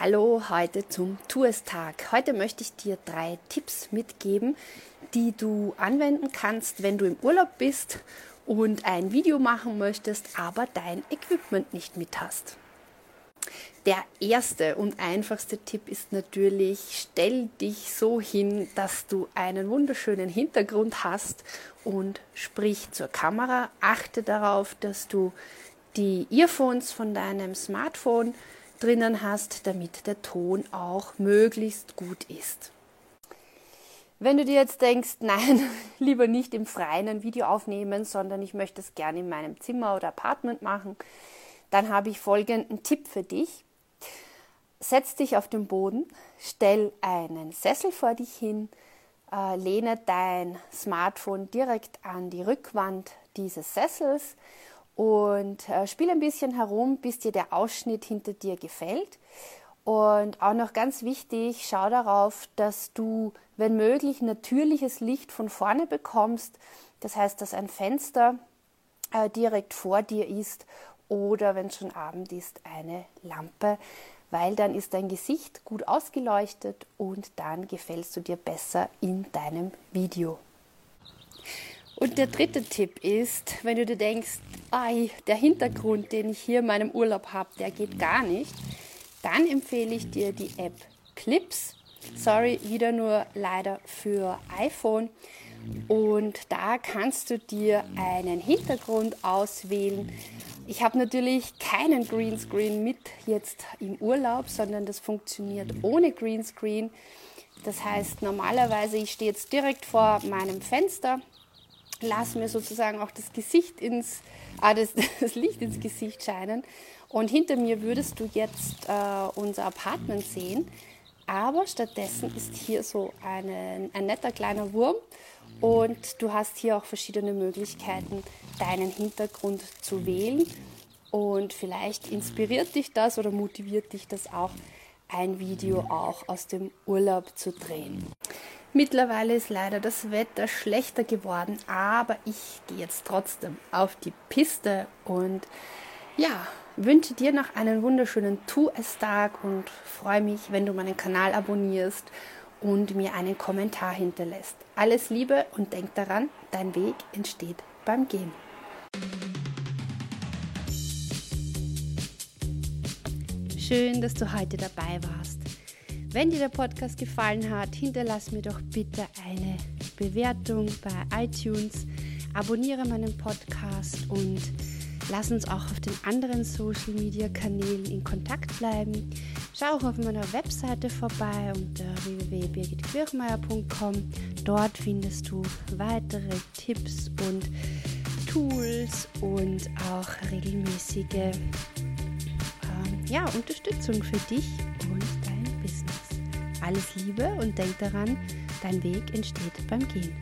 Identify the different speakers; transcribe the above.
Speaker 1: Hallo, heute zum Tourstag. Heute möchte ich dir drei Tipps mitgeben, die du anwenden kannst, wenn du im Urlaub bist und ein Video machen möchtest, aber dein Equipment nicht mit hast. Der erste und einfachste Tipp ist natürlich, stell dich so hin, dass du einen wunderschönen Hintergrund hast und sprich zur Kamera. Achte darauf, dass du die Earphones von deinem Smartphone drinnen hast, damit der Ton auch möglichst gut ist. Wenn du dir jetzt denkst, nein, lieber nicht im Freien ein Video aufnehmen, sondern ich möchte es gerne in meinem Zimmer oder Apartment machen, dann habe ich folgenden Tipp für dich. Setz dich auf den Boden, stell einen Sessel vor dich hin, äh, lehne dein Smartphone direkt an die Rückwand dieses Sessels und äh, spiel ein bisschen herum, bis dir der Ausschnitt hinter dir gefällt. Und auch noch ganz wichtig, schau darauf, dass du, wenn möglich, natürliches Licht von vorne bekommst. Das heißt, dass ein Fenster äh, direkt vor dir ist oder, wenn es schon Abend ist, eine Lampe, weil dann ist dein Gesicht gut ausgeleuchtet und dann gefällst du dir besser in deinem Video. Und der dritte Tipp ist, wenn du dir denkst, ai, der Hintergrund, den ich hier in meinem Urlaub habe, der geht gar nicht, dann empfehle ich dir die App Clips. Sorry, wieder nur leider für iPhone. Und da kannst du dir einen Hintergrund auswählen. Ich habe natürlich keinen Greenscreen mit jetzt im Urlaub, sondern das funktioniert ohne Greenscreen. Das heißt, normalerweise, ich stehe jetzt direkt vor meinem Fenster lass mir sozusagen auch das Gesicht ins, ah, das, das Licht ins Gesicht scheinen. Und hinter mir würdest du jetzt äh, unser Apartment sehen. Aber stattdessen ist hier so eine, ein netter kleiner Wurm und du hast hier auch verschiedene Möglichkeiten, deinen Hintergrund zu wählen. Und vielleicht inspiriert dich das oder motiviert dich das auch, ein Video auch aus dem Urlaub zu drehen. Mittlerweile ist leider das Wetter schlechter geworden, aber ich gehe jetzt trotzdem auf die Piste und ja, wünsche dir noch einen wunderschönen Tu es Tag und freue mich, wenn du meinen Kanal abonnierst und mir einen Kommentar hinterlässt. Alles Liebe und denk daran, dein Weg entsteht beim Gehen. Schön, dass du heute dabei warst. Wenn dir der Podcast gefallen hat, hinterlass mir doch bitte eine Bewertung bei iTunes, abonniere meinen Podcast und lass uns auch auf den anderen Social Media Kanälen in Kontakt bleiben. Schau auch auf meiner Webseite vorbei unter www.birgitquirchmeier.com. Dort findest du weitere Tipps und Tools und auch regelmäßige äh, ja, Unterstützung für dich und alles Liebe und denk daran, dein Weg entsteht beim Gehen.